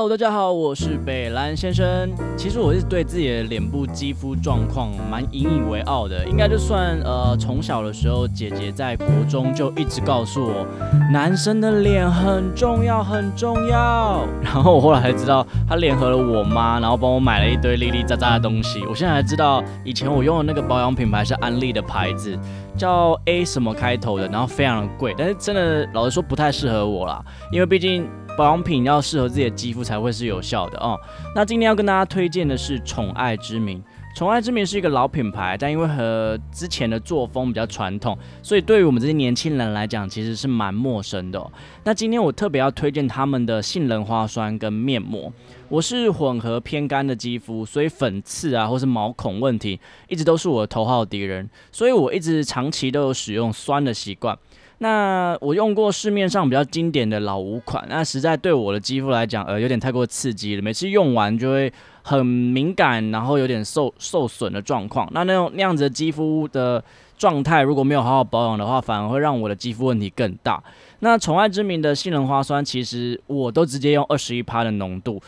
Hello，大家好，我是北兰先生。其实我是对自己的脸部肌肤状况蛮引以为傲的，应该就算呃从小的时候，姐姐在国中就一直告诉我，男生的脸很重要，很重要。然后我后来才知道，她联合了我妈，然后帮我买了一堆哩哩喳喳的东西。我现在才知道，以前我用的那个保养品牌是安利的牌子，叫 A 什么开头的，然后非常的贵，但是真的老实说不太适合我啦，因为毕竟。保养品要适合自己的肌肤才会是有效的哦。那今天要跟大家推荐的是宠爱之名。宠爱之名是一个老品牌，但因为和之前的作风比较传统，所以对于我们这些年轻人来讲，其实是蛮陌生的。那今天我特别要推荐他们的杏仁花酸跟面膜。我是混合偏干的肌肤，所以粉刺啊或是毛孔问题一直都是我的头号敌人，所以我一直长期都有使用酸的习惯。那我用过市面上比较经典的老五款，那实在对我的肌肤来讲，呃，有点太过刺激了。每次用完就会很敏感，然后有点受受损的状况。那那种那样子的肌肤的状态，如果没有好好保养的话，反而会让我的肌肤问题更大。那宠爱之名的杏仁花酸，其实我都直接用二十一趴的浓度，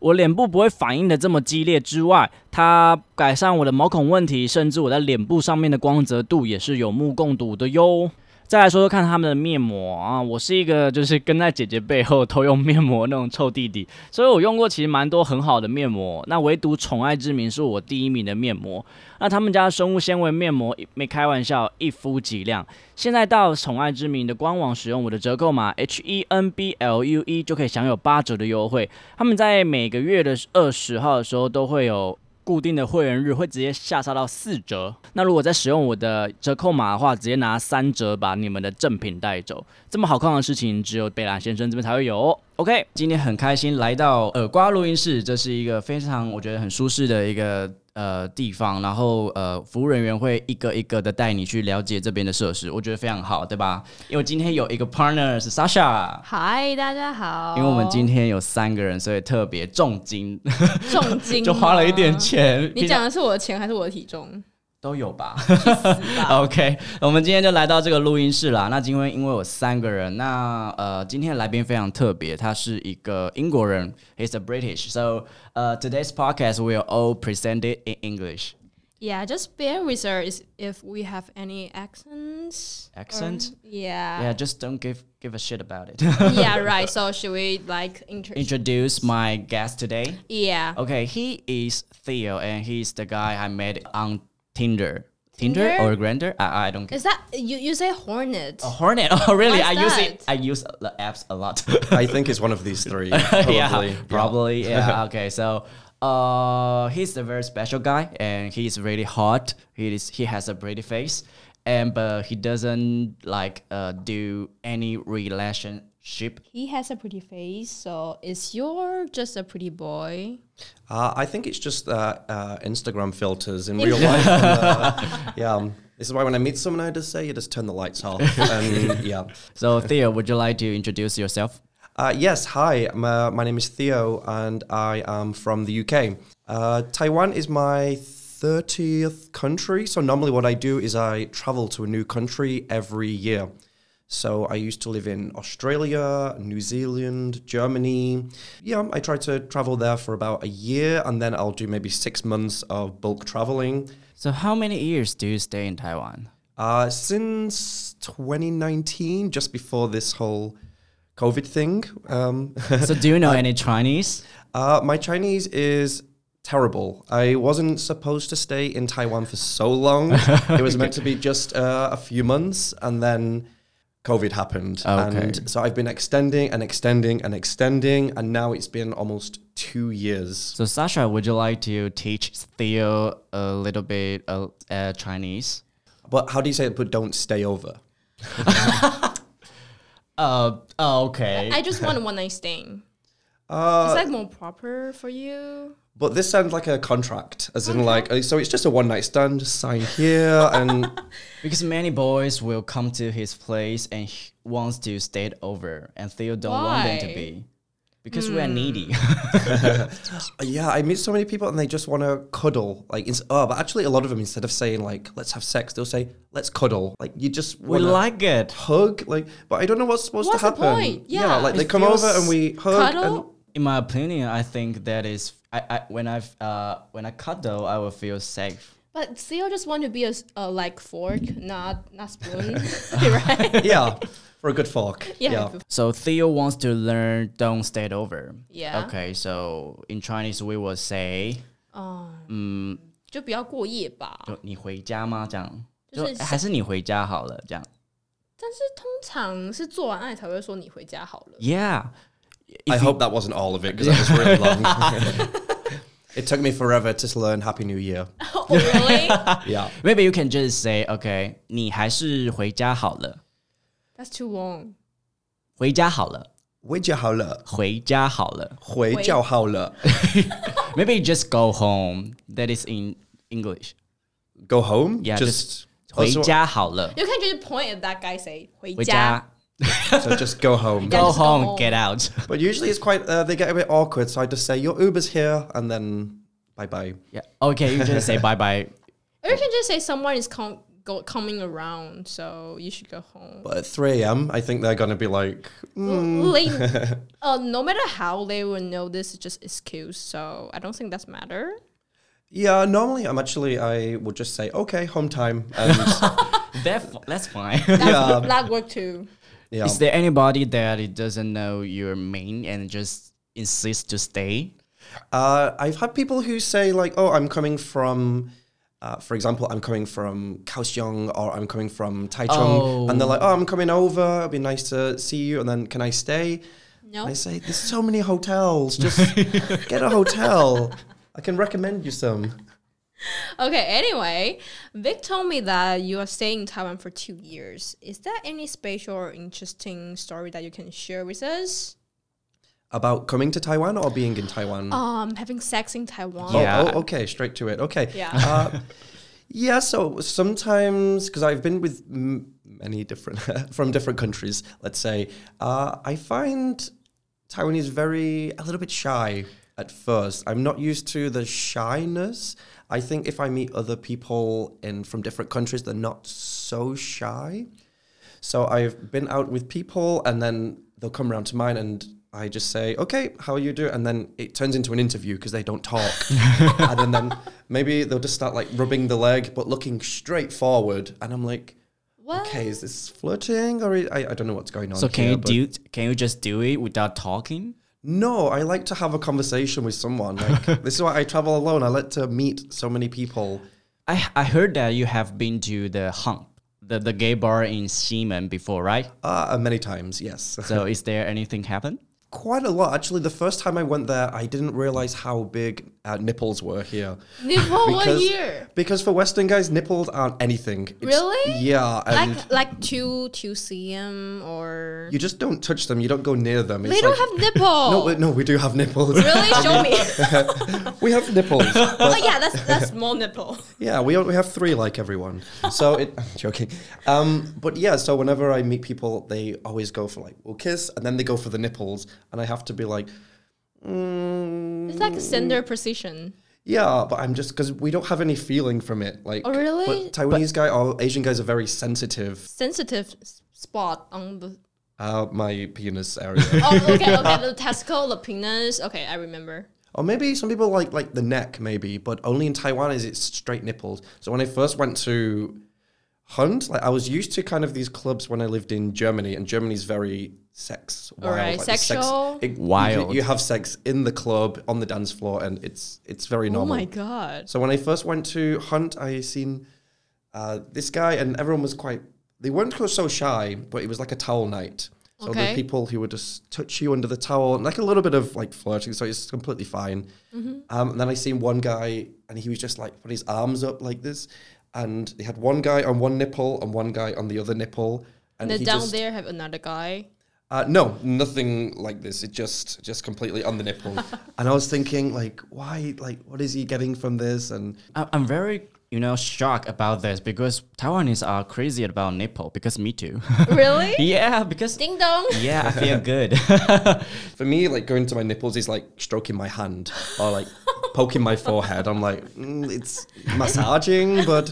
我脸部不会反应的这么激烈之外，它改善我的毛孔问题，甚至我在脸部上面的光泽度也是有目共睹的哟。再来说说看他们的面膜啊，我是一个就是跟在姐姐背后偷用面膜那种臭弟弟，所以我用过其实蛮多很好的面膜，那唯独宠爱之名是我第一名的面膜。那他们家生物纤维面膜没开玩笑，一敷即亮。现在到宠爱之名的官网使用我的折扣码 H E N B L U E 就可以享有八折的优惠。他们在每个月的二十号的时候都会有。固定的会员日会直接下杀到四折，那如果在使用我的折扣码的话，直接拿三折把你们的正品带走。这么好看的事情，只有贝拉先生这边才会有。OK，今天很开心来到耳瓜录音室，这是一个非常我觉得很舒适的一个。呃，地方，然后呃，服务人员会一个一个的带你去了解这边的设施，我觉得非常好，对吧？因为今天有一个 partner 是 Sasha，嗨，大家好。因为我们今天有三个人，所以特别重金，重金 就花了一点钱。你讲的是我的钱还是我的体重？都有吧。OK，我们今天就来到这个录音室啦。那今天因为有三个人，那呃，今天的来宾非常特别，他是一个英国人，He's a British. So, uh, today's podcast will all presented in English. Yeah, just bear with us if we have any accents. Accent? yeah. Yeah, just don't give give a shit about it. yeah, right. So should we like introduce my guest today? Yeah. Okay, he is Theo, and he's the guy I met on Tinder. Tinder, or Grindr? I, I don't. Is that you? You say Hornet? A Hornet? Oh, really? What's I use that? it. I use the apps a lot. I think it's one of these three. Probably. yeah, probably. Yeah. okay. So, uh, he's a very special guy, and he's really hot. He is. He has a pretty face, and but he doesn't like uh do any relation Sheep. He has a pretty face, so is your just a pretty boy? Uh, I think it's just uh, uh, Instagram filters in real life. and, uh, yeah, um, this is why when I meet someone, I just say you just turn the lights off. and yeah. So Theo, would you like to introduce yourself? Uh, yes, hi. My, my, name is Theo, and I am from the UK. Uh, Taiwan is my 30th country. So normally, what I do is I travel to a new country every year. So I used to live in Australia, New Zealand, Germany. Yeah, I try to travel there for about a year and then I'll do maybe six months of bulk traveling. So, how many years do you stay in Taiwan? Uh, since 2019, just before this whole COVID thing. Um, so, do you know any Chinese? Uh, my Chinese is terrible. I wasn't supposed to stay in Taiwan for so long. it was meant to be just uh, a few months, and then COVID happened. Okay. And so I've been extending and extending and extending, and now it's been almost two years. So, Sasha, would you like to teach Theo a little bit of uh, Chinese? But how do you say it? But don't stay over. uh, okay. I just want one night stand. Uh, Is that more proper for you? But this sounds like a contract, as in like, uh, so it's just a one night stand, just sign here, and because many boys will come to his place and he wants to stay over, and Theo don't want them to be. because we are needy. Yeah, I meet so many people and they just want to cuddle. Like, ins- oh, but actually, a lot of them instead of saying like "let's have sex," they'll say "let's cuddle." Like, you just we wanna like it. hug. Like, but I don't know what's supposed What's to the happen. point? Yeah, Yeah. like they It come over feels and we hug. Cuddle? And, In my opinion, I think that is I, I when I've uh when I cuddle, I will feel safe. But Theo just want to be a, s- a like fork, not not spoon, right? yeah, for a good fork. Yeah. yeah. So Theo wants to learn "Don't stay over." Yeah. Okay, so in Chinese we will say 嗯，就不要过夜吧。就你回家吗？这样就就是还是你回家好了，这样。但是通常是做完爱才会说你回家好了。 Yeah. I hope that wasn't all of it because that was really long. it took me forever to learn Happy New Year. oh, really? Yeah. Maybe you can just say, okay, 你还是回家好了， That's too long. 回家好了，回家好了，回家好了。回家好了。 Maybe you just go home. That is in English. Go home. Yeah, just, 回 also- 家好了， You can just point at that guy say 回回家。 家。so just go home. Yeah, Go just go home, home. get out. But usually it's quite. Uh, they get a bit awkward, so I just say your Uber's here, and then bye bye. Yeah. Okay, you just say bye bye. Or you can just say someone is com- go- coming around, so you should go home. But at 3 a.m., I think they're gonna be like, mm, Late, uh, no matter how they will know this is just excuse, so I don't think that's matter. yeah. Normally, I'm actually I would just say okay, home time, and That that's fine. yeah, That work too. Yeah. Is there anybody that it doesn't know your main and just insists to stay? Uh, I've had people who say like, "Oh, I'm coming from." Uh, for example, I'm coming from Kaohsiung or I'm coming from Taichung, and they're like, "Oh, I'm coming over. It'd be nice to see you." And then, can I stay? No. I say, "There's so many hotels. Just get a hotel. I can recommend you some." Okay, anyway, Vic told me that you are staying in Taiwan for two years. Is there any special or interesting story that you can share with us? About coming to Taiwan or being in Taiwan? Um, having sex in Taiwan. Oh, Yeah. oh, okay, straight to it. Okay. Yeah. Uh, yeah, so sometimes, because I've been with m- many different, from different countries, let's say, uh, I find Taiwanese very, a little bit shy at first. I'm not used to the shyness. I think if I meet other people in from different countries, they're not so shy. So I've been out with people and then they'll come around to mine and I just say, okay, how are you doing? And then it turns into an interview because they don't talk. and then, then maybe they'll just start like rubbing the leg, but looking straight forward. And I'm like, What? okay, is this flirting or I, I don't know what's going on. So can here, you do? Can you just do it without talking? No, I like to have a conversation with someone. Like this is why I travel alone. I like to meet so many people. I I heard that you have been to the Hunt, the the gay bar in Ximen before, right? Uh, many times, yes. So is there anything happen? Quite a lot. Actually, the first time I went there, I didn't realize how big uh, nipples were here. Nipple what Because- year? Because for Western guys, nipples aren't anything. It's- Really? Yeah, Like like two two cm or you just don't touch them. You don't go near them. It's they don't like- have nipples. No, wait, no, we do have nipples. Really? Show me. we have nipples. oh yeah, that's that's small nipple. Yeah, we we have three like everyone. So it, I'm joking. Um, but yeah, so whenever I meet people, they always go for like, we'll kiss, and then they go for the nipples, and I have to be like, mm, It's like a sender precision. yeah, but I'm just because we don't have any feeling from it. Like, Oh, really? But Taiwanese guy or Asian guys are very sensitive. Sensitive spot on the. Uh, my penis area. Oh, okay, okay. The testicle, the penis. Okay, I remember. Or maybe some people like like the neck, maybe, but only in Taiwan is it straight nipples. So when I first went to Hunt, like I was used to kind of these clubs when I lived in Germany, and Germany's very sex wild, Alright, like the sex- sexual? it- you- Wild. You, have sex in the club on the dance floor, and it's it's very normal. Oh my god. So when I first went to Hunt, I seen uh, this guy, and everyone was quite. They weren't so shy, but it was like a towel night. So Okay. the people who would just touch you under the towel, and like a little bit of like flirting. So it's completely fine. Mm-hmm. Um, and then I seen one guy, and he was just like put his arms up like this, and they had one guy on one nipple and one guy on the other nipple. And And then down just, there have another guy. Uh, no, nothing like this. It just just completely on the nipple. and I was thinking, like, why? Like, what is he getting from this? And I- I'm very you know, shocked about this because Taiwanese are crazy about nipple. Because me too. really? yeah, because Ding dong. yeah, I feel good. For me, like going to my nipples is like stroking my hand or like poking my forehead. I'm like, mm, it's massaging, but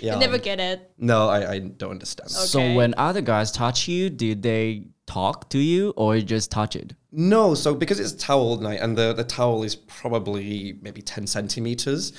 yeah. I never get it. no, I, I don't understand. So Okay. when other guys touch you, did they talk to you or just touch it? No, so because it's towel night and the, the towel is probably maybe 10 centimeters.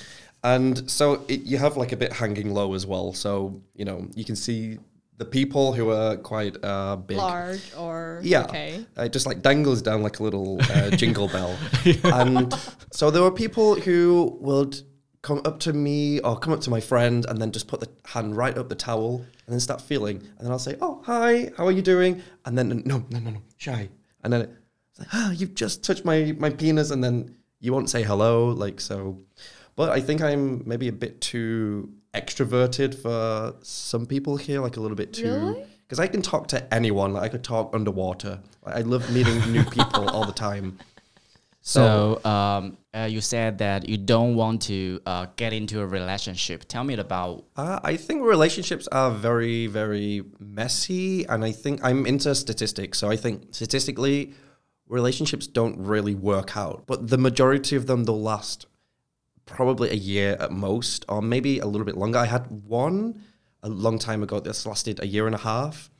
And so it, you have like a bit hanging low as well. So, you know, you can see the people who are quite uh, big. Large or Yeah. okay. It just like dangles down like a little uh, jingle bell. And so there were people who would come up to me or come up to my friend and then just put the hand right up the towel and then start feeling. And then I'll say, Oh, hi, how are you doing? And then, no, no, no, no, shy. And then it's like, Ah, you've just touched my, my penis. And then you won't say hello. Like, so. But I think I'm maybe a bit too extroverted for some people here, like a little bit too. Really? Because I can talk to anyone. Like I could talk underwater. Like, I love meeting new people all the time. So um, uh, you said that you don't want to uh, get into a relationship. Tell me about Uh, I think relationships are very, very messy, and I think I'm into statistics. So I think statistically, relationships don't really work out, but the majority of them they'll last probably a year at most, or maybe a little bit longer. I had one a long time ago that's lasted a year and a half,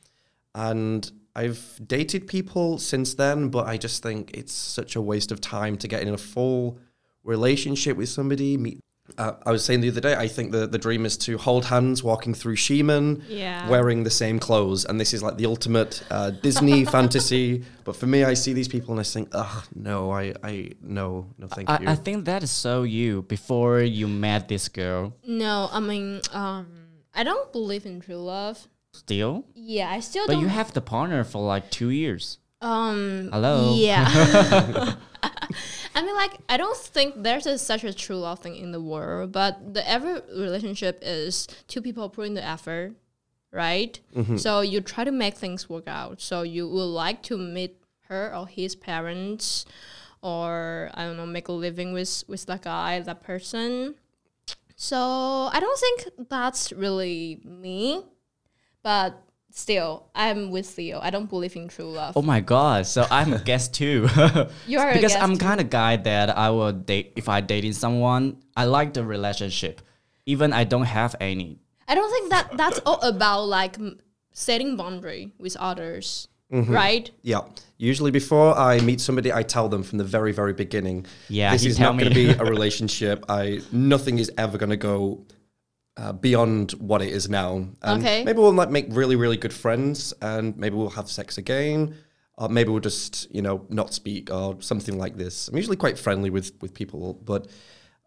and I've dated people since then, but I just think it's such a waste of time to get in a full relationship with somebody. Meet. Uh, I was saying the other day, I think the, the dream is to hold hands walking through Ximen, Yeah. wearing the same clothes, and this is like the ultimate uh, Disney fantasy. But for me, I see these people and I think, ugh, no, I, I, no, no, thank you. I, I think that is so you before you met this girl. No, I mean, um, I don't believe in true love. Still, Yeah, I still but don't. you have the partner for like two years. um. Hello. Yeah. I mean, like, I don't think there's a, such a true love thing in the world, but the every relationship is two people putting the effort, right? So you try to make things work out. So you would like to meet her or his parents, or I don't know, make a living with with that guy, that person. So I don't think that's really me, but still, I'm with Theo. I don't believe in true love. Oh my god! So I'm a guest too. You are a because guest I'm kind of guy that I will date if I dating someone. I like the relationship, even I don't have any. I don't think that that's all about like setting boundary with others, Mm-hmm. right? Yeah. Usually before I meet somebody, I tell them from the very, very beginning. Yeah, this is not going to be a relationship. I nothing is ever going to go uh, beyond what it is now. And Okay. Maybe we'll like make really, really good friends, and maybe we'll have sex again, or maybe we'll just you know not speak or something like this. I'm usually quite friendly with with people, but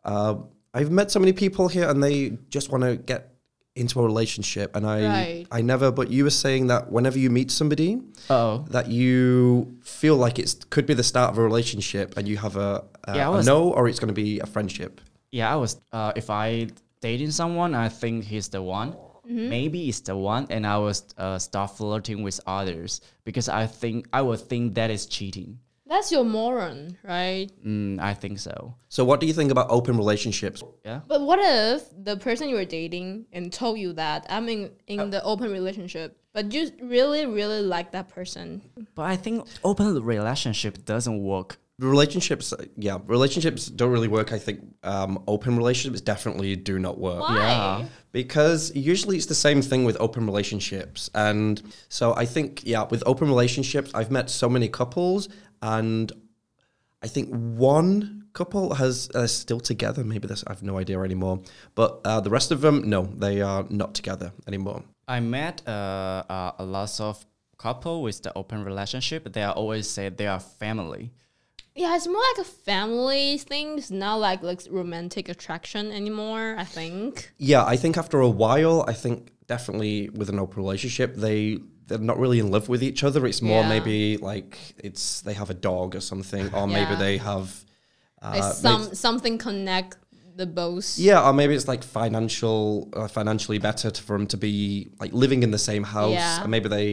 uh, I've met so many people here, and they just want to get into a relationship, and I Right. I never. But you were saying that whenever you meet somebody Oh, that you feel like it's could be the start of a relationship and you have a, a, Yeah, I a was- no or it's going to be a friendship yeah. I was. Uh, if I dating someone, I think he's the one. Mm-hmm. Maybe it's the one, and I was uh, start flirting with others because I think I would think that is cheating. That's your moron, right? Mm, I think so. so what do you think about open relationships Yeah. But what if the person you were dating and told you that I'm in in the open relationship, but you really really like that person? But I think open relationship doesn't work. Relationships yeah relationships don't really work i think um, open relationships definitely do not work Why? Yeah. because usually it's the same thing with open relationships and so i think yeah with open relationships i've met so many couples and i think one couple has uh, still together maybe this i have no idea anymore but uh, the rest of them no they are not together anymore I met uh, uh, a lot of couple with the open relationship. They always say they are family. Yeah, it's more like a family thing. It's not like like romantic attraction anymore. I think. yeah i think after a while i think definitely with an open relationship they they're not really in love with each other it's more Yeah. maybe like it's they have a dog or something or maybe they have uh, Like maybe some something connect the both. Yeah, or maybe it's like financial, uh, financially better to, for them to be like living in the same house, Yeah. and maybe they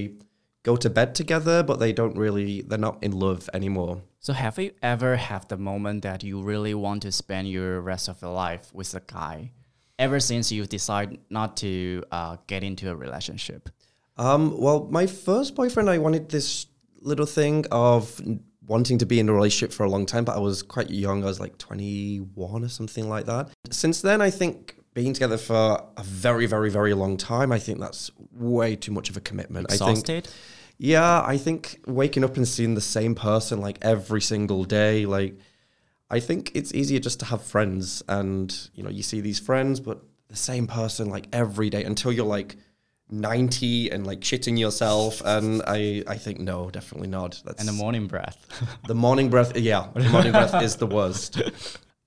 go to bed together, but they don't really, they're not in love anymore. So have you ever had the moment that you really want to spend your rest of your life with a guy? ever since you decide not to uh, get into a relationship? Um, well, my first boyfriend, I wanted this little thing of wanting to be in a relationship for a long time, but I was quite young. I was like 21 or something like that. Since then, I think being together for a very, very, very long time, I think that's way too much of a commitment. I think, Exhausted? Yeah, I think waking up and seeing the same person like every single day, like, I think it's easier just to have friends and, you know, you see these friends, but the same person like every day until you're like 90 and like shitting yourself. And I, I think, no, definitely not. That's And the morning breath. the morning breath. Yeah, the morning breath is the worst.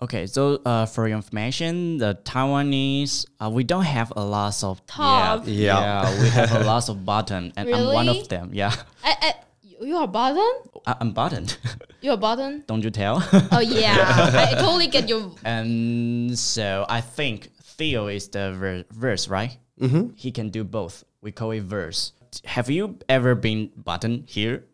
Okay, so uh, for your information, the Taiwanese, uh, we don't have a lot of Top. Yeah, Yeah. yeah, we have a lot of button, and I'm one of them. Yeah, I, I, you are button? I- I'm buttoned. You're button? don't you tell? Oh yeah, I totally get your. and so I think Theo is the ver- verse, right? Mm-hmm. He can do both. We call it verse. Have you ever been button here?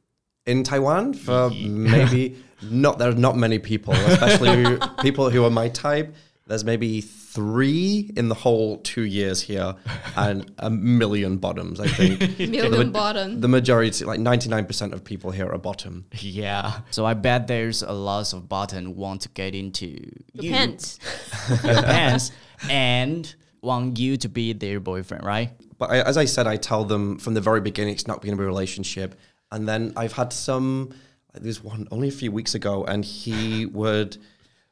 In Taiwan, for maybe not, there are not many people, especially people who are my type. There's maybe three in the whole two years here and a million bottoms, I think. Million button. the majority, like 99% of people here are bottom. Yeah. So I bet there's a lot of button want to get into Your you, pants. your pants, and want you to be their boyfriend, right? But I, as I said, I tell them from the very beginning it's not going to be a relationship. And then I've had some, there's one only a few weeks ago, and he would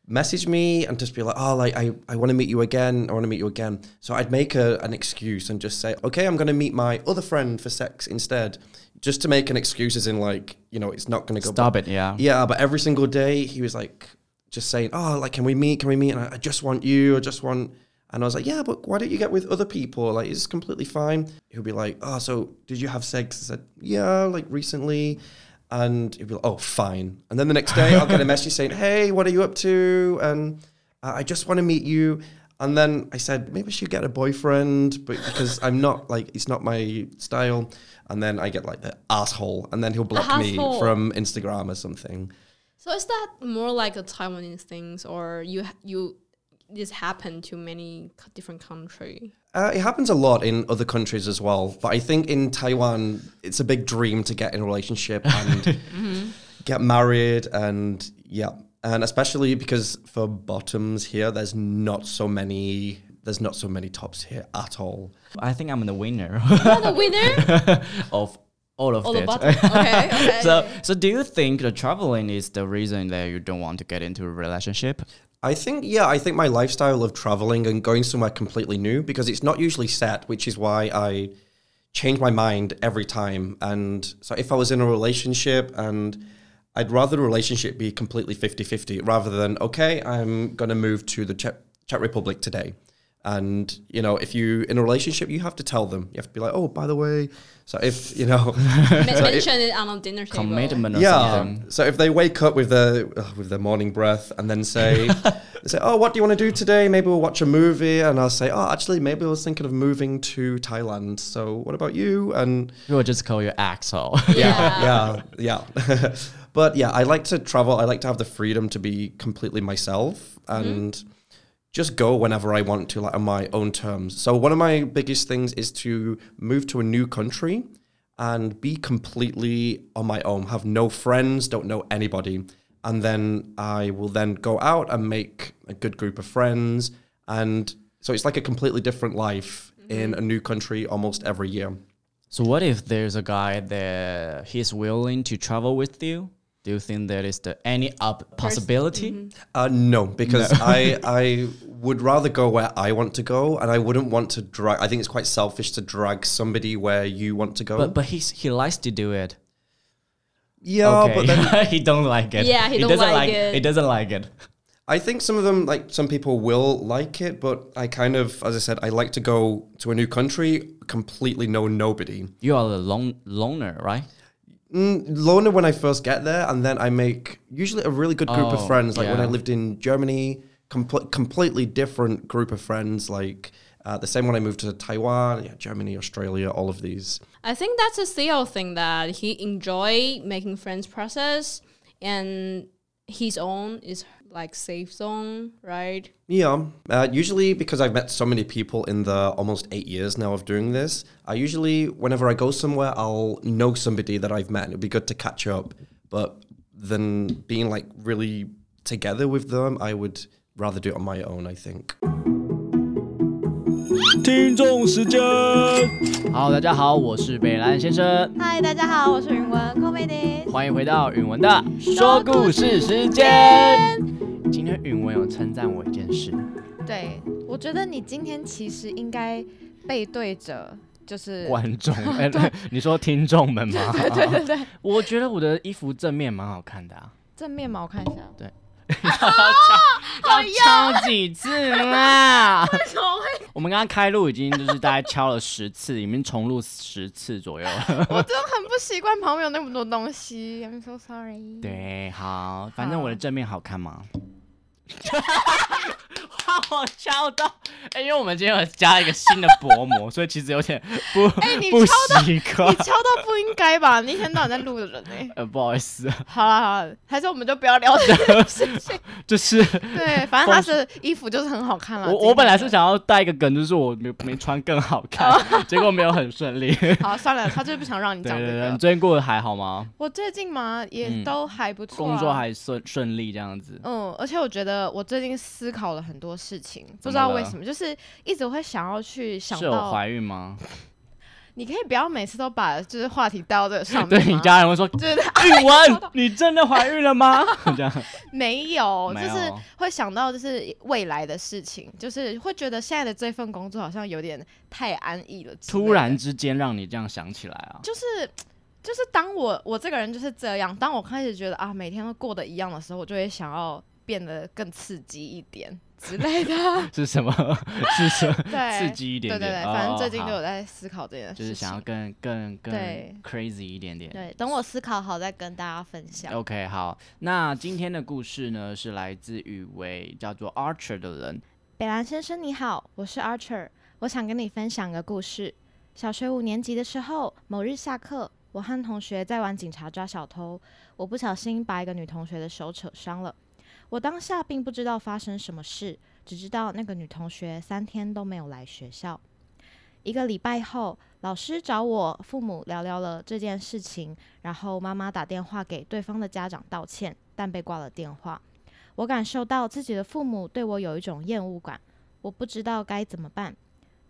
message me and just be like, oh, like I, I want to meet you again. I want to meet you again. So I'd make a, an excuse and just say, okay, I'm going to meet my other friend for sex instead. Just to make an excuse as in like, you know, it's not going to go. Stop it. Yeah. Yeah, but every single day he was like just saying, "Oh, like can we meet? Can we meet?" And I, I just want you. I just want. And I was like, "Yeah, but why don't you get with other people? Like, it's completely fine." He'll be like, "Oh, so did you have sex?" I said, "Yeah, like recently." And he'll be like, "Oh, fine." And then the next day, I'll get a message saying, "Hey, what are you up to?" And uh, I just want to meet you. And then I said, maybe I should get a boyfriend, but because I'm not like it's not my style. And then I get like the asshole, and then he'll block me from Instagram or something. So is that more like a Taiwanese things, or you you this happened to many different country? Uh, it happens a lot in other countries as well, but I think in Taiwan, it's a big dream to get in a relationship and get married, and yeah, and especially because for bottoms here, there's not so many. There's not so many tops here at all. I think I'm the winner You're the winner. of all of All the it. button. Okay. Okay. so, so do you think the traveling is the reason that you don't want to get into a relationship? I think, yeah, I think my lifestyle of traveling and going somewhere completely new because it's not usually set, which is why I change my mind every time. And so if I was in a relationship and I'd rather the relationship be completely 50 50 rather than, okay, I'm going to move to the Czech, Czech Republic today. And, you know, if you in a relationship, you have to tell them. You have to be like, oh, by the way. So if, you know, Men- mention it on a dinner table. Commitment or yeah. something. So if they wake up with their uh, with their morning breath and then say, say, "Oh, what do you want to do today? Maybe we'll watch a movie." And I'll say, "Oh, actually, maybe I was thinking of moving to Thailand. So what about you?" And People just call you asshole. Yeah. yeah, yeah. but yeah, I like to travel. I like to have the freedom to be completely myself and just go whenever I want to, like on my own terms. So one of my biggest things is to move to a new country and be completely on my own. Have no friends, don't know anybody, and then I will then go out and make a good group of friends. And so it's like a completely different life mm-hmm. in a new country almost every year. So what if there's a guy that he's willing to travel with you? Do you think there is the any up possibility? Uh, no, because I I would rather go where I want to go, and I wouldn't want to drag. I think it's quite selfish to drag somebody where you want to go. But but he's he likes to do it. yeah, okay. but then he don't like it. Yeah, he don't doesn't like it. He doesn't like it. I think some of them, like some people, will like it. But I kind of, as I said, I like to go to a new country, completely know nobody. You are a lone loner, right? Mm, loner when I first get there, and then I make usually a really good group Oh, of friends. Like when I lived in Germany, compl- completely different group of friends. Like uh, the same when I moved to Taiwan, yeah, Germany, Australia, all of these. I think that's a Theo thing that he enjoy making friends process and his own is like safe zone, right? Yeah. Uh, usually, because I've met so many people in the almost eight years now of doing this, I usually, whenever I go somewhere, I'll know somebody that I've met. And it'd be good to catch up. But then being like really together with them, I would rather do it on my own, I think. 听众时间好，大家好，我是北兰先生，嗨，大家好，我是允文 Comedy。欢迎回到允文的说故事时间。今天允文有称赞我一件事，对，我觉得你今天其实应该背对着，就是观众，哎、对，你说听众们吗？对对对对，我觉得我的衣服正面蛮好看的啊。正面嘛，我看一下。要敲几次啦？我们刚刚开录已经就是大概敲了十次，已经重录十次左右了。我真的很不习惯旁边有那么多东西，I'm so sorry。对，好，反正我的正面好看吗？哇，我敲到，哎、因为我们今天有加一个新的薄膜，所以其实有点不、哎你不敲到你。敲到不应该吧？你一天到晚在录的人呢、呃，不好意思，好了好了，还是我们就不要聊这个事情。就是对，反正他的衣服就是很好看了。我我本来是想要带一个梗，就是我没没穿更好看，结果没有很顺利。好算了，他就是不想让你对对对，你讲这个。最近过得还好吗？我最近嘛也嗯都还不错、啊工作还顺顺利这样子？嗯，而且我觉得我最近思考了很多事情，不知道为什么，就是一直会想要去想到，怀孕吗？你可以不要每次都把就是话题带到这个上 面对你家人会说就是 宇文，你真的怀孕了吗？这样没有，就是会想到就是未来的事情，就是会觉得现在的这份工作好像有点太安逸了突然之间让你这样想起来啊？就是。就是当我我这个人就是这样，当我开始觉得啊每天都过得一样的时候，我就会想要变得更刺激一点之类的。是什么？是什么？对，刺激一点点。对对对，反正最近哦就有在思考这件事情，就是想要更更更 crazy 一点点。对，等我思考好再跟大家分享。OK，好，那今天的故事呢是来自一位叫做 Archer 的人。北兰先生你好，我是 Archer，我想跟你分享个故事。小学五年级的时候，某日下课，我和同学在玩警察抓小偷，我不小心把一个女同学的手扯伤了。我当下并不知道发生什么事，只知道那个女同学三天都没有来学校。一个礼拜后，老师找我父母聊聊了这件事情，然后妈妈打电话给对方的家长道歉，但被挂了电话。我感受到自己的父母对我有一种厌恶感，我不知道该怎么办。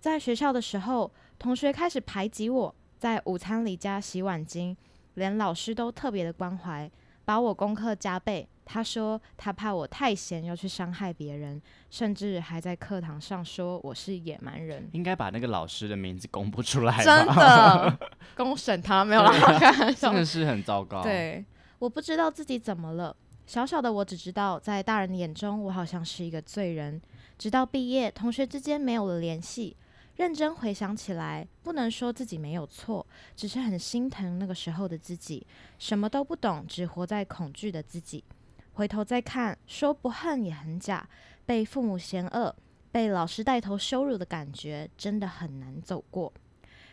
在学校的时候，同学开始排挤我，在午餐里加洗碗巾，连老师都特别的关怀，把我功课加倍。他说他怕我太闲要去伤害别人，甚至还在课堂上说我是野蛮人。应该把那个老师的名字公布出来，真的，公审他没有啦，开玩笑真。的是很糟糕。，对，我不知道自己怎么了。小小的我只知道，在大人眼中，我好像是一个罪人。直到毕业，同学之间没有了联系。认真回想起来，不能说自己没有错，只是很心疼那个时候的自己，什么都不懂，只活在恐惧的自己。回头再看，说不恨也很假。被父母嫌恶，被老师带头羞辱的感觉，真的很难走过。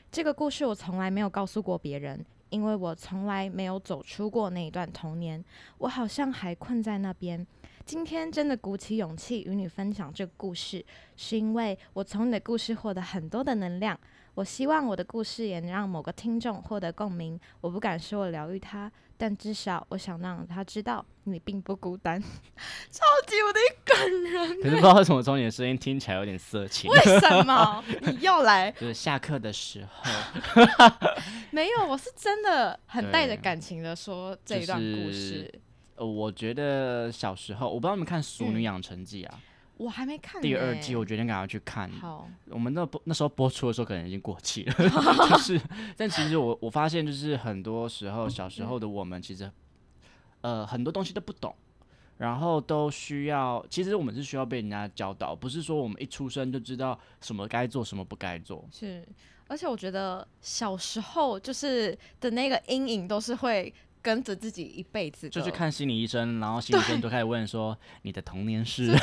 这个故事我从来没有告诉过别人，因为我从来没有走出过那一段童年，我好像还困在那边。今天真的鼓起勇气与你分享这个故事，是因为我从你的故事获得很多的能量。我希望我的故事也能让某个听众获得共鸣。我不敢说我疗愈他，但至少我想让他知道你并不孤单。超级无敌感人，可是不知道为什么从你的声音听起来有点色情。为什么你又来？就是下课的时候，没有，我是真的很带着感情的说这一段故事。呃，我觉得小时候，我不知道你们看《熟女养成记》啊，我还没看第二季，我决定赶快去看。好，我们那播那时候播出的时候可能已经过期了，就是，但其实我我发现就是很多时候小时候的我们其实，呃，很多东西都不懂，然后都需要，其实我们是需要被人家教导，不是说我们一出生就知道什么该做，什么不该做。是，而且我觉得小时候就是的那个阴影都是会跟着自己一辈子，就去看心理医生，然后心理医生都开始问说你的童年是，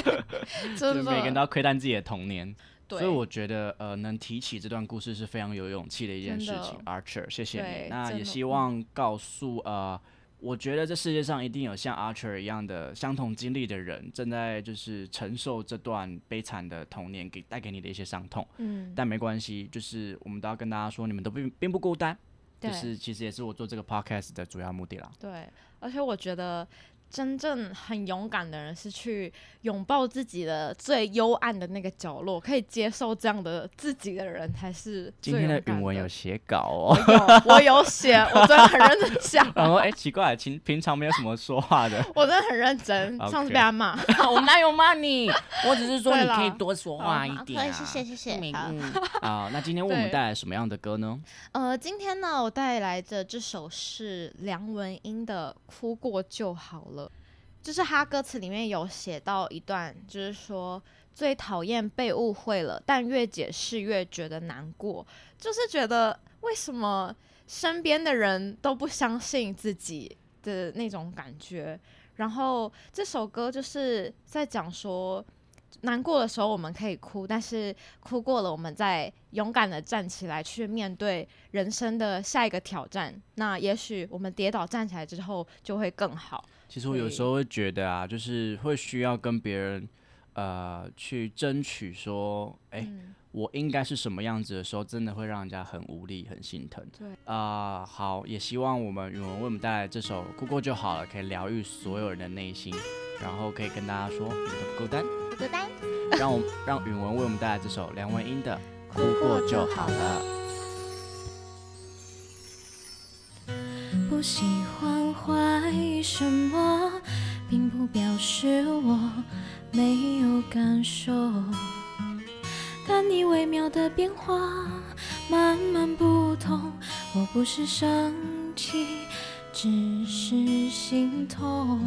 真就每个人都的，要窥探自己的童年。所以我觉得，呃，能提起这段故事是非常有勇气的一件事情。Archer，谢谢你。那也希望告诉呃我觉得这世界上一定有像 Archer 一样的相同经历的人，正在就是承受这段悲惨的童年给带给你的一些伤痛。嗯，但没关系，就是我们都要跟大家说，你们都并并不孤单。就是其实也是我做这个 podcast 的主要目的啦。对，而且我觉得真正很勇敢的人是去拥抱自己的最幽暗的那个角落，可以接受这样的自己的人才是今天的语文有写稿哦，我有写，我真的很认真想，然后哎、奇怪，平平常没有什么说话的，我真的很认真。上次被他骂，我哪有骂你？我只是说你可以多说话一好点、啊。可以谢谢谢谢嗯好嗯啊，那今天为我们带来什么样的歌呢？呃，今天呢，我带来的这首是梁文音的《哭过就好了》，就是他歌词里面有写到一段，就是说最讨厌被误会了，但越解释越觉得难过，就是觉得为什么身边的人都不相信自己的那种感觉。然后这首歌就是在讲说，难过的时候我们可以哭，但是哭过了，我们再勇敢的站起来，去面对人生的下一个挑战。那也许我们跌倒站起来之后就会更好。其实我有时候会觉得啊，就是会需要跟别人呃去争取说，哎、嗯，我应该是什么样子的时候，真的会让人家很无力、很心疼。对啊、好，也希望我们语文为我们带来这首《哭过就好了》，可以疗愈所有人的内心，然后可以跟大家说，你们都不孤单。不孤单，让我让允文为我们带来这首梁文音的《哭过就好了》。不喜欢怀疑什么，并不表示我没有感受。看你微妙的变化，慢慢不同。我不是生气，只是心痛。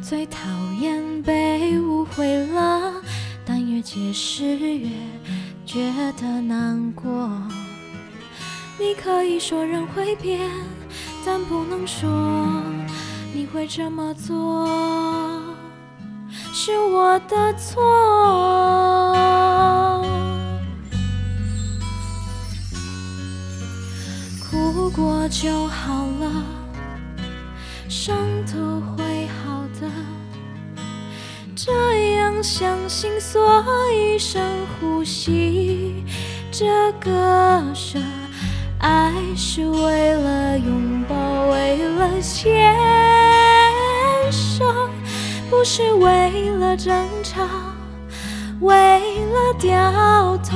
最讨厌被误会了，但越解释越觉得难过。你可以说人会变，但不能说你会这么做，是我的错。哭过就好了，伤都会好的。这样相信，所以深呼吸。这个声爱是为了拥抱，为了牵手，不是为了争吵，为了掉头。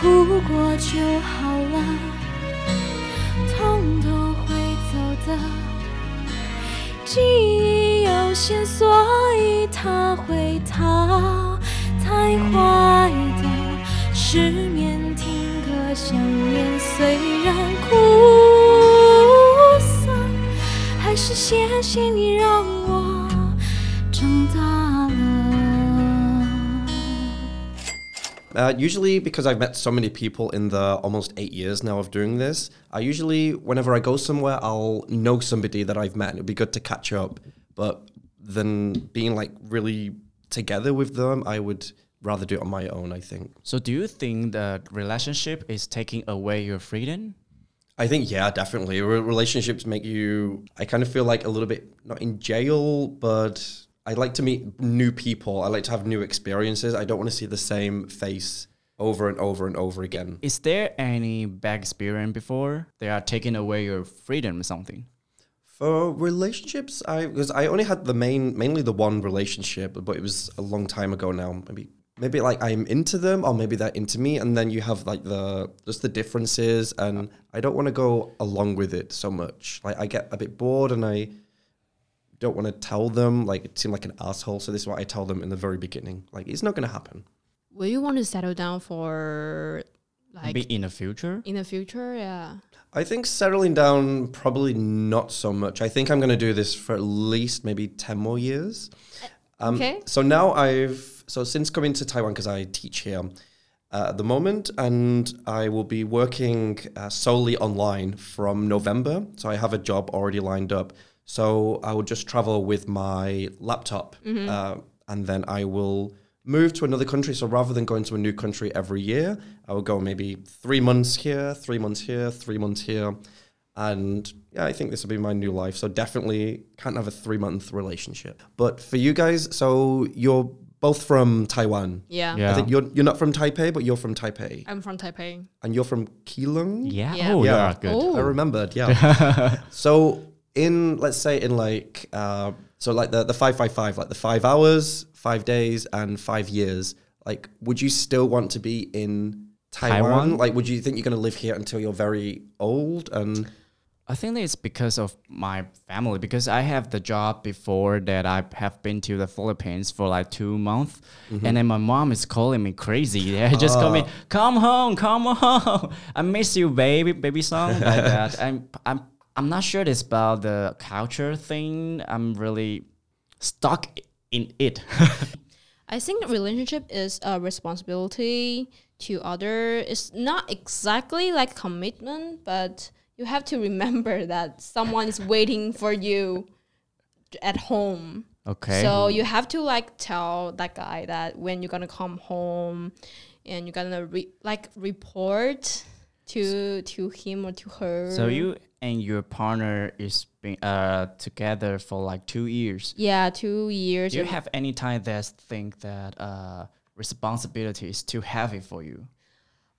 哭过就好了，痛都会走的。记忆有限，所以它会逃。太坏的是，虽然苦涩，还是谢谢你让我长大了。 Uh, usually, because I've met so many people in the almost eight years now of doing this, I usually, whenever I go somewhere, I'll know somebody that I've met. It'd be good to catch up. But then being like really together with them, I would rather do it on my own, I think. So do you think that relationship is taking away your freedom? I think, yeah, definitely. Re- relationships make you, I kind of feel like a little bit, not in jail, but I like to meet new people. I like to have new experiences. I don't want to see the same face over and over and over again. Is there any bad experience before they are taking away your freedom or something? For relationships, I because I only had the main, mainly the one relationship, but it was a long time ago now. Maybe, maybe like I'm into them, or maybe they're into me, and then you have like the just the differences, and I don't want to go along with it so much. Like I get a bit bored, and I don't want to tell them. Like it seemed like an asshole. So this is what I tell them in the very beginning. Like it's not going to happen. Will you want to settle down for like Be in the future? in the future? Yeah. I think settling down probably not so much. I think I'm going to do this for at least maybe 10 more years. Um, Okay. So now I've, so since coming to Taiwan, because I teach here uh, at the moment, and I will be working uh, solely online from November. So I have a job already lined up. So I will just travel with my laptop, uh, and then I will move to another country. So rather than going to a new country every year, I will go maybe three months here, three months here, three months here. And yeah, I think this will be my new life. So definitely can't have a three month relationship. But for you guys, so you're both from Taiwan. Yeah. Yeah. I think you're you're not from Taipei, but you're from Taipei, I'm from Taipei. and you're from Keelung. Yeah. Yeah. Oh, Yeah. yeah. Good. Oh. I remembered. Yeah. so in let's say in like uh, so like the the five five five like the five hours, five days, and five years. Like, would you still want to be in Taiwan? Taiwan? Like, would you think you're going to live here until you're very old? And I think it's because of my family because I have the job before that I have been to the Philippines for like two months, and mm-hmm. then my mom is calling me crazy. They just call me, oh. "Come home, come home, I miss you, baby, baby song." like that. I'm I'm I'm not sure it's about the culture thing. I'm really stuck in it. I think relationship is a responsibility to other. It's not exactly like commitment, but you have to remember that someone is waiting for you at home. okay. So you have to like tell that guy that when you're gonna come home, and you're gonna re- like report to to him or to her. So you and your partner is been uh together for like two years. yeah, two years. Do you have any time that think that uh responsibility is too heavy for you?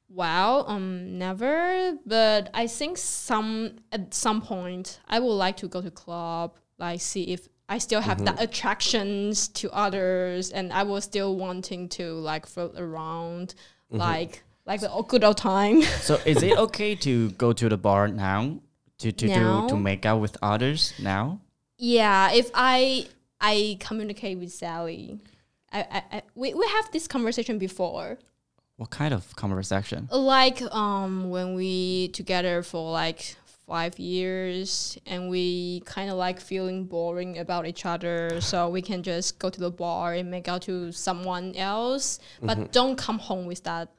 Wow, um, never. But I think some at some point I would like to go to club, like see if I still have that attractions to others, and I was still wanting to like float around, like like the good old time. So is it okay to go to the bar now to to Now? do to make out with others now? yeah, if I I communicate with Sally, I, I, I we we have this conversation before. What kind of conversation? like um when we together for like five years and we kind of like feeling boring about each other so we can just go to the bar and make out to someone else but don't come home with that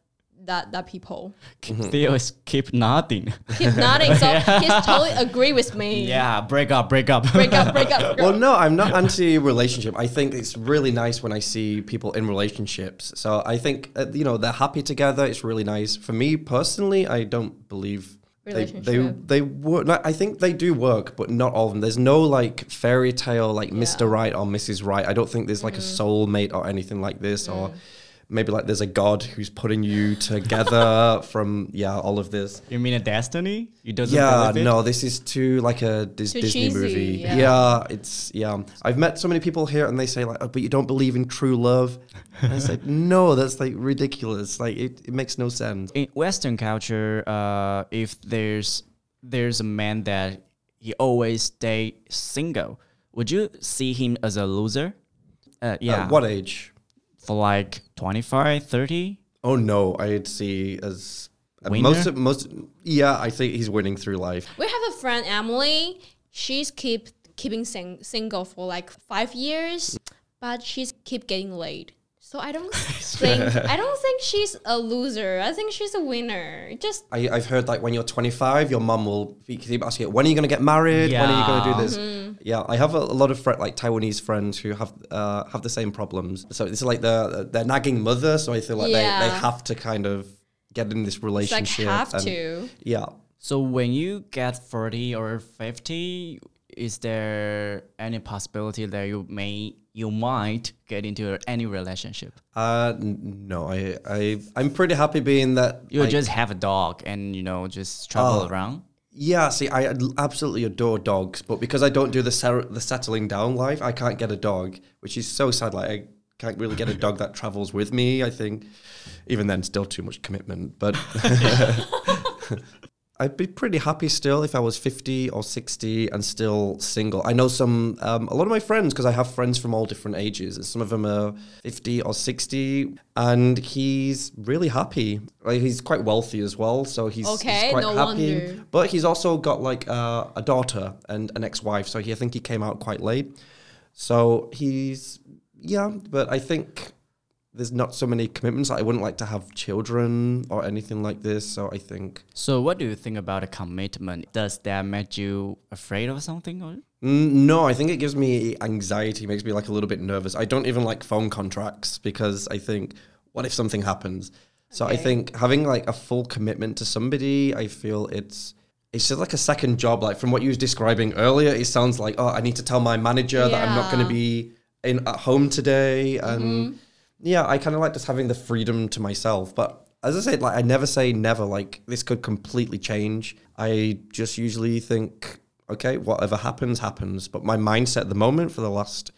that that people Theo is keep nodding. keep nodding so he's totally agree with me yeah, break up, break up. break up break up, break well, no, I'm not anti relationship. I think it's really nice when I see people in relationships. So I think uh, you know they're happy together. It's really nice. For me personally, I don't believe. They, they they work. no, I think they do work, but not all of them. There's no like fairy tale like Mr. Right or Mrs. Right. I don't think there's like a soulmate or anything like this, or maybe like there's a god who's putting you together from yeah all of this. you mean a destiny? You doesn't Yeah, it? no, this is too like a Dis- Too Disney cheesy, movie. yeah. Yeah. it's yeah. I've met so many people here, and they say like, oh, "But you don't believe in true love." And I said, "No, that's like ridiculous. Like it, it makes no sense." in Western culture, uh, if there's there's a man that he always stay single, would you see him as a loser? Uh, yeah, At what age? For like 25, 30? Oh no, I'd see as uh, Winner? most of most. Yeah, I think he's winning through life. we have a friend emily she's keep keeping sing- single for like five years but she's keep getting laid so i don't think i don't think she's a loser i think she's a winner just I, I've heard like when you're 25, your mum will be- keep asking you, when are you going to get married? When are you going to do Yeah. this? Yeah, I have a, a lot of fri like Taiwanese friends who have uh, have the same problems. So it's like the their nagging mother. So I feel like they, they have to kind of get in this it's like relationship. have and- to Yeah. So when you get 30 or 50, is there any possibility that you may you might get into any relationship? Uh, no, I, I, I'm pretty happy being that. You like- just have a dog and you know just travel Oh. around. Yeah, see, I absolutely adore dogs, but because I don't do the the settling down life, I can't get a dog, which is so sad. Like, I can't really get a dog that travels with me. I think, even then, still too much commitment. But I'd be pretty happy still if I was fifty or sixty and still single. I know some, um, a lot of my friends, because I have friends from all different ages, and some of them are fifty or sixty, and he's really happy. Like, he's quite wealthy as well, so he's, he's quite no happy. wonder. But he's also got like uh, a daughter and an ex-wife, so he I think he came out quite late. So he's yeah, but I think there's not so many commitments. I wouldn't like to have children or anything like this. So I think So what do you think about a commitment? Does that make you afraid of something or Mm, No, I think it gives me anxiety, makes me like a little bit nervous. I don't even like phone contracts because I think, what if something happens? So I think having like a full commitment to somebody, I feel it's it's just like a second job. Like from what you was describing earlier, it sounds like oh, I need to tell my manager that I'm not going to be in at home today, and yeah, I kind of like just having the freedom to myself. But as I said, like I never say never. Like this could completely change. I just usually think, okay, whatever happens, happens. But my mindset at the moment for the last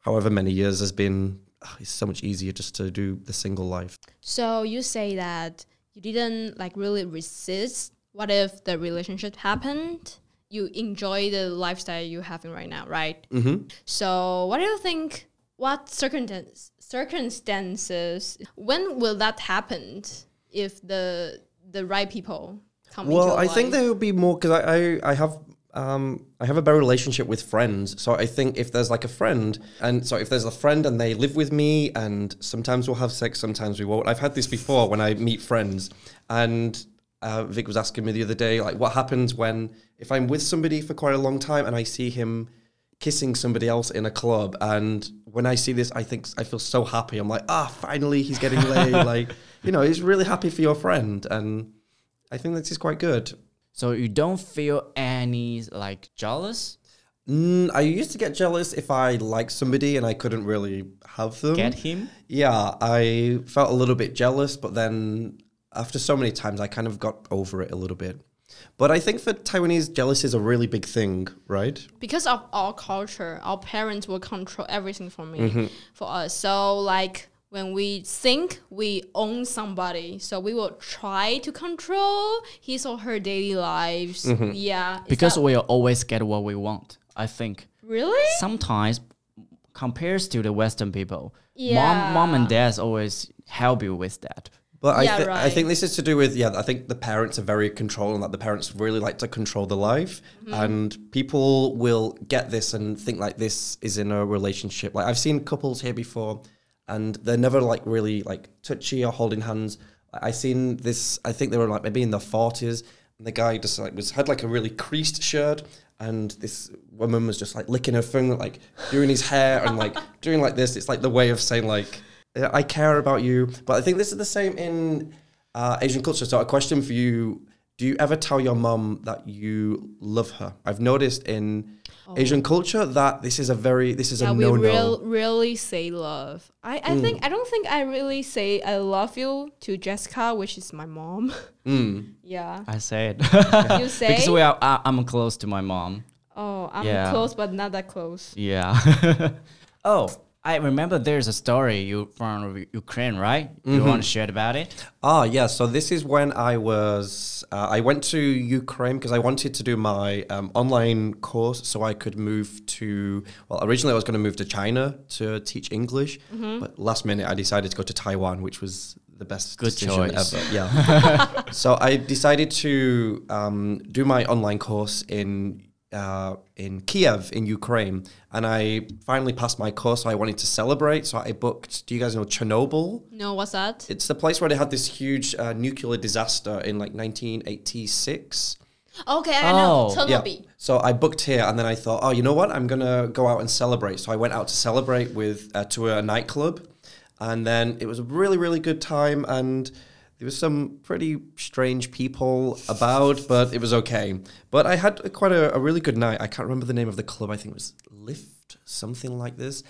however many years has been, "Ah, it's so much easier just to do the single life. So you say that you didn't like really resist. What if the relationship happened? You enjoy the lifestyle you're having right now, right? Mm-hmm. So what do you think? What circumstance, circumstances? When will that happen? If the the right people come Well, I think there would be more because I, I I have um I have a better relationship with friends. So I think if there's like a friend, and so if there's a friend and they live with me, and sometimes we'll have sex, sometimes we won't. I've had this before when I meet friends, and uh, Vic was asking me the other day, like, what happens when if I'm with somebody for quite a long time and I see him kissing somebody else in a club, and when I see this, I think I feel so happy. I'm like, ah, finally he's getting laid. like, you know, he's really happy for your friend, and I think this is quite good. So you don't feel any like jealous? Mm, I used to get jealous if I liked somebody and I couldn't really have them. Get him? Yeah, I felt a little bit jealous, but then after so many times, I kind of got over it a little bit. But I think for Taiwanese, jealousy is a really big thing, right? because of our culture, our parents will control everything for me, Mm-hmm. for us. So like when we think we own somebody, so we will try to control his or her daily lives. Mm-hmm. Yeah, Because we'll always get what we want. I think really sometimes compares to the Western people, Yeah. mom, mom and dads always help you with that. But I, Yeah, thi- I think this is to do with yeah. I think the parents are very controlling. That the parents really like to control the life, Mm-hmm. and people will get this and think like this is in a relationship. Like I've seen couples here before, and they're never like really like touchy or holding hands. I seen this. I think they were like maybe in their forties, and the guy just like was had like a really creased shirt, and this woman was just like licking her finger, like doing his hair and like doing like this. It's like the way of saying like yeah, I care about you. But I think this is the same in uh, Asian culture. So, a question for you Do you ever tell your mom that you love her? I've noticed in Asian culture that this is a very, this is Oh. yeah, a we no no. real, really say love. I, I think I don't think I really say I love you to Jessica, which is my mom. Mm. yeah, I said you say. because we are. I, I'm close to my mom. oh, I'm Yeah. close, but not that close. Yeah. oh, I remember there's a story you from Ukraine, right? You want to share about it? Ah, yeah. So this is when I was, uh, I went to Ukraine because I wanted to do my um, online course so I could move to, well, originally I was going to move to China to teach English, but last minute I decided to go to Taiwan, which was the best Good decision choice. ever. Yeah. so I decided to um, do my online course in uh, in Kiev in Ukraine, and I finally passed my course. So I wanted to celebrate, so I booked. Do you guys know Chernobyl? No, what's that? It's the place where they had this huge uh, nuclear disaster in like 1986. Okay, I know. Oh, Yeah. Chernobyl. So I booked here, and then I thought, oh, you know what? I'm gonna go out and celebrate. So I went out to celebrate with uh, to a nightclub, and then it was a really really good time, and there was some pretty strange people about, but it was okay. But I had quite a, a really good night. I can't remember the name of the club. I think it was Lift, something like this.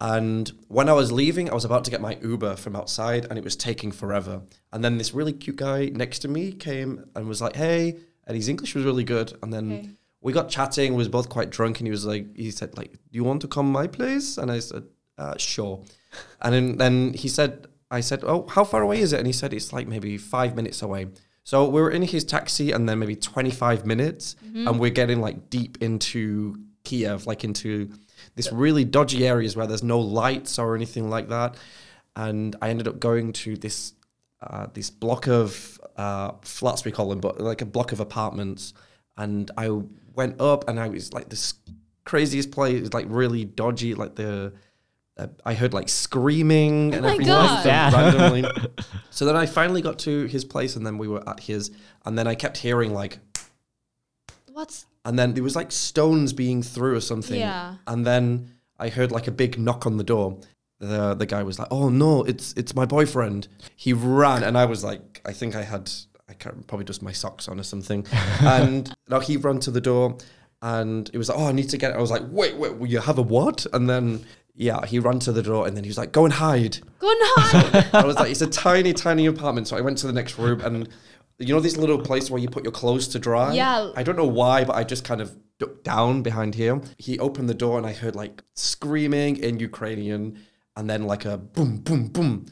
And when I was leaving, I was about to get my Uber from outside, and it was taking forever. And then this really cute guy next to me came and was like, "Hey," and his English was really good. And then Okay. we got chatting. We was both quite drunk, and he was like, he said, "Like, do you want to come my place?" And I said, uh, "Sure." And then, then he said, "I said, oh, how far away is it?" And he said, "It's like maybe five minutes away." So we were in his taxi, and then maybe twenty five minutes, and we're getting like deep into Kiev, like into this really dodgy areas where there's no lights or anything like that. And I ended up going to this uh, this block of uh, flats we call them, but like a block of apartments. And I went up, and I was like this craziest place, like really dodgy, like the. Uh, I heard like screaming and my everything God. like randomly. so then I finally got to his place, and then we were at his, and then I kept hearing like What's and then there was like stones being threw or something. Yeah. And then I heard like a big knock on the door. The the guy was like, "Oh no, it's it's my boyfriend." He ran, and I was like, I think I had I can't probably just my socks on or something, and no, he ran to the door, and it was like, "Oh, I need to get." It. I was like, "Wait, wait, will you have a what?" And then yeah, he ran to the door, and then he was like, "Go and hide." Go and hide. I was like, it's a tiny, tiny apartment. So I went to the next room and you know this little place where you put your clothes to dry? Yeah. I don't know why, but I just kind of ducked down behind here. He opened the door and I heard like screaming in Ukrainian and then like a boom, boom, boom.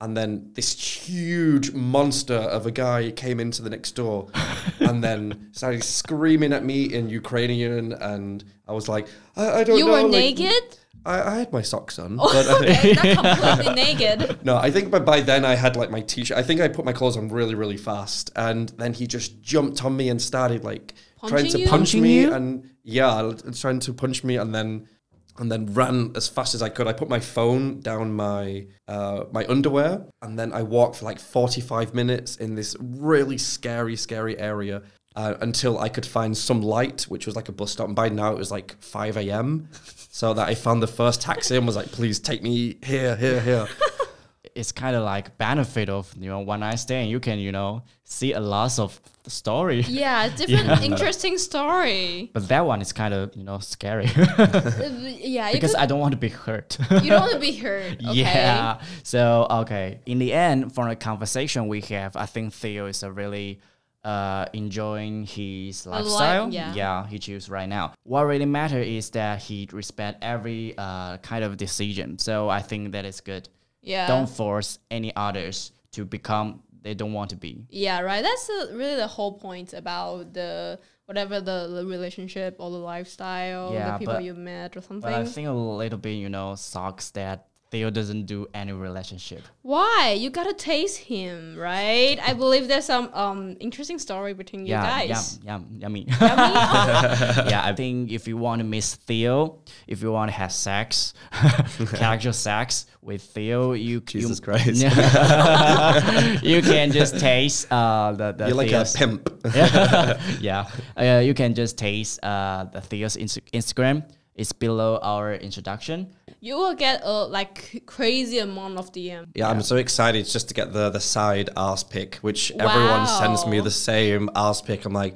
And then this huge monster of a guy came into the next door and then started screaming at me in Ukrainian. And I was like, I, I don't you know. were like- naked? I, I had my socks on. but I- Okay, not completely naked. no, I think by, by then I had like my t-shirt. I think I put my clothes on really, really fast, and then he just jumped on me and started like trying Punching to you? punch Punching me, you? and yeah, l- trying to punch me, and then and then ran as fast as I could. I put my phone down my uh, my underwear, and then I walked for like forty five minutes in this really scary, scary area. Uh, until I could find some light, which was like a bus stop. And by now it was like 5 a.m. So that I found the first taxi and was like, please take me here, here, here. It's kind of like benefit of you know one night stand. You can you know see a lot of story. Yeah, different interesting story. But that one is kind of you know scary Uh, yeah, because I don't want to be hurt. you don't want to be hurt. Okay? Yeah. So okay, in the end, from the conversation we have, I think Theo is a really uh, enjoying his life, lifestyle. yeah. he choose right now. What really matter is that he respect every uh, kind of decision. So I think that is good. Yeah. Don't force any others to become they don't want to be. Yeah, right. That's really the whole point about the whatever the, the relationship or the lifestyle, Yeah, the people but- you met or something. But I think a little bit, you know, sucks that Theo doesn't do any relationship. Why? You gotta taste him, right? I believe there's some um interesting story between you yeah, guys. yum, yum, yummy. Yummy? Oh, yeah, I think if you want to miss Theo, if you want to have sex, casual sex with Theo, you Jesus you, Christ. you can just taste uh the the You're like a pimp. yeah, uh, you can just taste uh the Theo's Inst- Instagram. It's below our introduction. you will get a like crazy amount of DM. Yeah, I'm so excited just to get the the side ass pic, which everyone sends me the same ass pic. I'm like,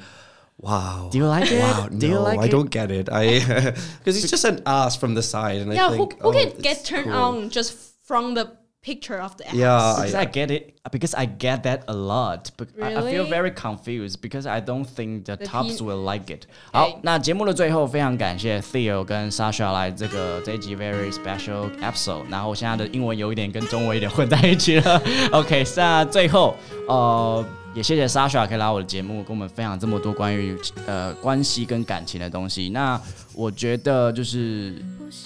wow. Do you like it? Wow, Do you no, like I it? don't get it. I because it's just an ass from the side, and I Yeah, who, think who oh, can get turned cool. on just from the picture of the ass? Yeah, Because I, I, get it because I get that a lot, but I, I feel Really? very confused because I don't think the, The tops pe- will like it. 好 Okay.，那节目的最后，非常感谢 Theo 跟 Sasha 来这个这一集 very special episode。然后我现在的英文有一点跟中文有点混在一起了。OK，那最后呃。 也谢谢 Sasha 可以来我的节目，跟我们分享这么多关于呃关系跟感情的东西。那我觉得就是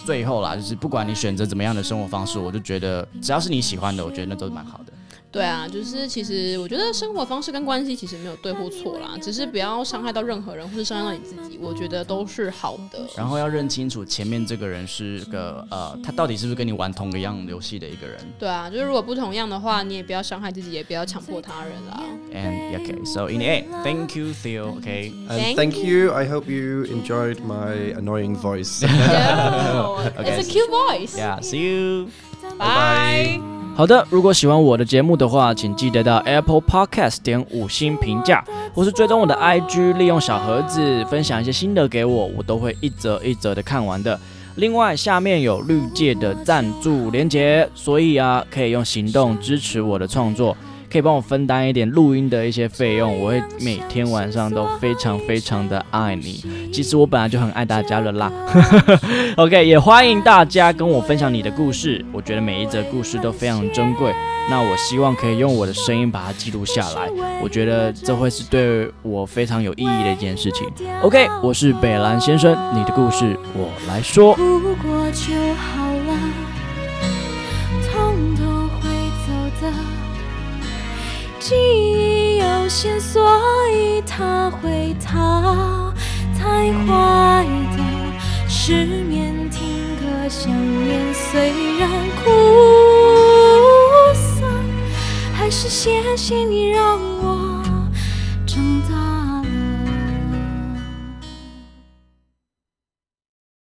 最后啦，就是不管你选择怎么样的生活方式，我就觉得只要是你喜欢的，我觉得那都是蛮好的。对啊，就是其实我觉得生活方式跟关系其实没有对或错啦，只是不要伤害到任何人或是伤害到你自己，我觉得都是好的。然后要认清楚前面这个人是个呃，他到底是不是跟你玩同一样游戏的一个人。对啊，就是如果不同样的话，你也不要伤害自己，也不要强迫他人啦。And okay, so in the end, thank you, Theo. Okay, and Thank thank, you. I hope you enjoyed my annoying voice. No, it's a cute voice. yeah, see you. Bye. 好的，如果喜欢我的节目的话，请记得到 Apple Podcast 点五星评价，或是追踪我的 IG，利用小盒子分享一些心得给我，我都会一则一则的看完的。另外，下面有绿界的赞助连结，所以啊，可以用行动支持我的创作，可以帮我分担一点录音的一些费用，我会每天晚上都非常非常的爱你。其实我本来就很爱大家了啦。OK，也欢迎大家跟我分享你的故事，我觉得每一则故事都非常珍贵。那我希望可以用我的声音把它记录下来，我觉得这会是对我非常有意义的一件事情。OK，我是北兰先生，你的故事我来说。不过就好记忆有限，所以他会逃，太坏的。失眠听歌想念，虽然苦涩，还是谢谢你让我